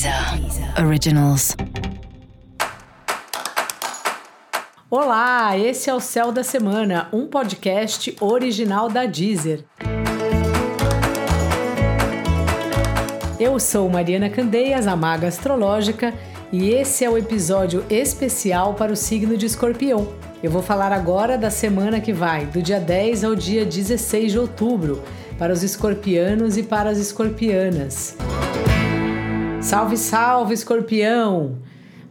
Deezer Originals. Olá, esse é o Céu da Semana, um podcast original da Deezer. Eu sou Mariana Candeias, a maga astrológica, e esse é o episódio especial para o signo de Escorpião. Eu vou falar agora da semana que vai, do dia 10 ao dia 16 de outubro, para os escorpianos e para as escorpianas. Salve, salve, escorpião!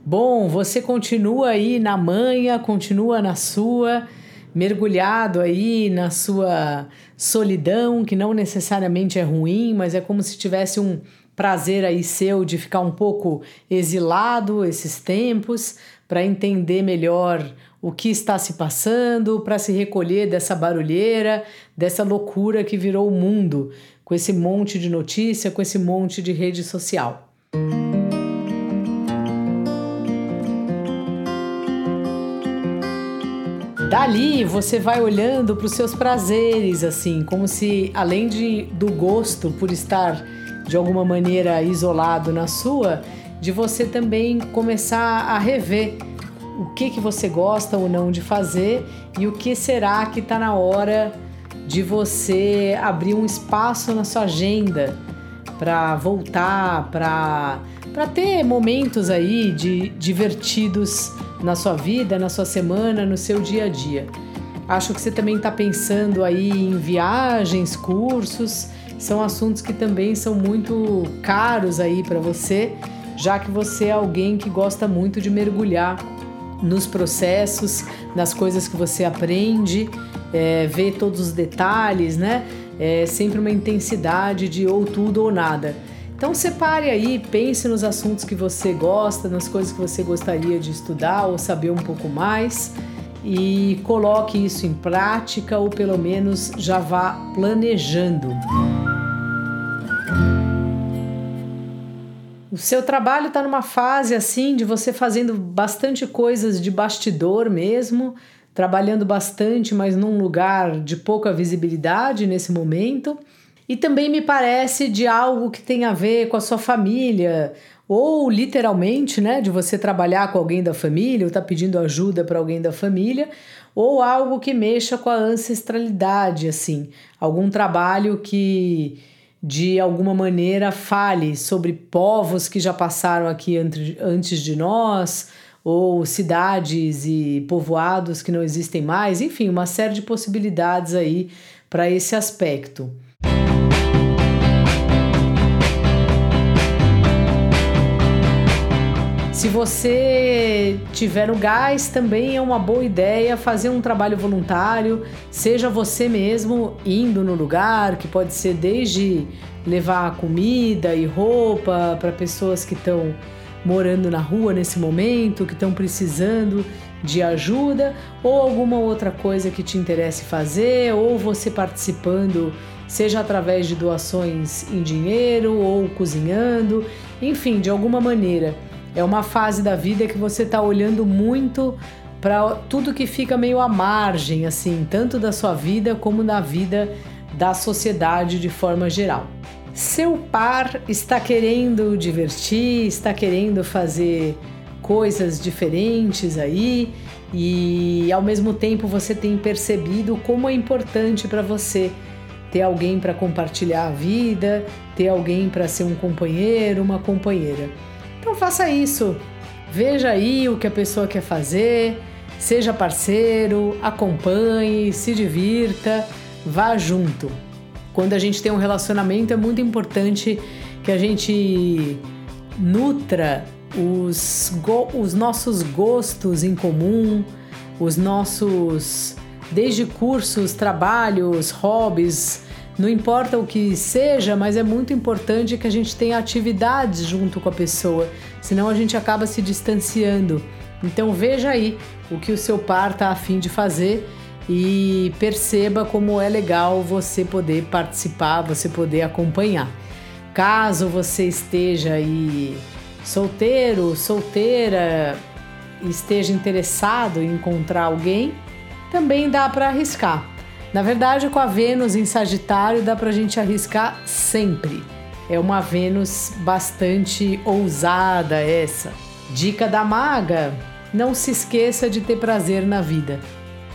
Bom, você continua aí na manha, continua na sua, mergulhado aí na sua solidão, que não necessariamente é ruim, mas é como se tivesse um prazer aí seu de ficar um pouco exilado esses tempos, para entender melhor o que está se passando, para se recolher dessa barulheira, dessa loucura que virou o mundo, com esse monte de notícia, com esse monte de rede social. Dali você vai olhando para os seus prazeres, assim, como se além de, do gosto por estar de alguma maneira isolado na sua, de você também começar a rever o que, que você gosta ou não de fazer e o que será que está na hora de você abrir um espaço na sua agenda para voltar, para ter momentos aí de divertidos na sua vida, na sua semana, no seu dia a dia. Acho que você também está pensando aí em viagens, cursos, são assuntos que também são muito caros aí para você, já que você é alguém que gosta muito de mergulhar nos processos, nas coisas que você aprende, é, ver todos os detalhes, né? É sempre uma intensidade de ou tudo ou nada. Então separe aí, pense nos assuntos que você gosta, nas coisas que você gostaria de estudar ou saber um pouco mais e coloque isso em prática ou pelo menos já vá planejando. O seu trabalho está numa fase assim de você fazendo bastante coisas de bastidor mesmo, trabalhando bastante, mas num lugar de pouca visibilidade nesse momento. E também me parece de algo que tem a ver com a sua família, ou literalmente, né, de você trabalhar com alguém da família, ou tá pedindo ajuda para alguém da família, ou algo que mexa com a ancestralidade, assim, algum trabalho que de alguma maneira fale sobre povos que já passaram aqui antes de nós, ou cidades e povoados que não existem mais, enfim, uma série de possibilidades aí para esse aspecto. Se você tiver o gás, também é uma boa ideia fazer um trabalho voluntário, seja você mesmo indo no lugar, que pode ser desde levar comida e roupa para pessoas que estão morando na rua nesse momento, que estão precisando de ajuda, ou alguma outra coisa que te interesse fazer, ou você participando, seja através de doações em dinheiro ou cozinhando, enfim, de alguma maneira. É uma fase da vida que você está olhando muito para tudo que fica meio à margem, assim, tanto da sua vida como da vida da sociedade de forma geral. Seu par está querendo divertir, está querendo fazer coisas diferentes aí e ao mesmo tempo você tem percebido como é importante para você ter alguém para compartilhar a vida, ter alguém para ser um companheiro, uma companheira. Então faça isso. Veja aí o que a pessoa quer fazer, seja parceiro, acompanhe, se divirta, vá junto quando a gente tem um relacionamento, é muito importante que a gente nutra os, os nossos gostos em comum, os nossos, desde cursos, trabalhos, hobbies, não importa o que seja, mas é muito importante que a gente tenha atividades junto com a pessoa, senão a gente acaba se distanciando. Então veja aí o que o seu par está afim de fazer e perceba como é legal você poder participar, você poder acompanhar. Caso você esteja aí solteiro, solteira, esteja interessado em encontrar alguém, também dá para arriscar. Na verdade, com a Vênus em Sagitário, dá para a gente arriscar sempre. É uma Vênus bastante ousada essa. Dica da maga: não se esqueça de ter prazer na vida.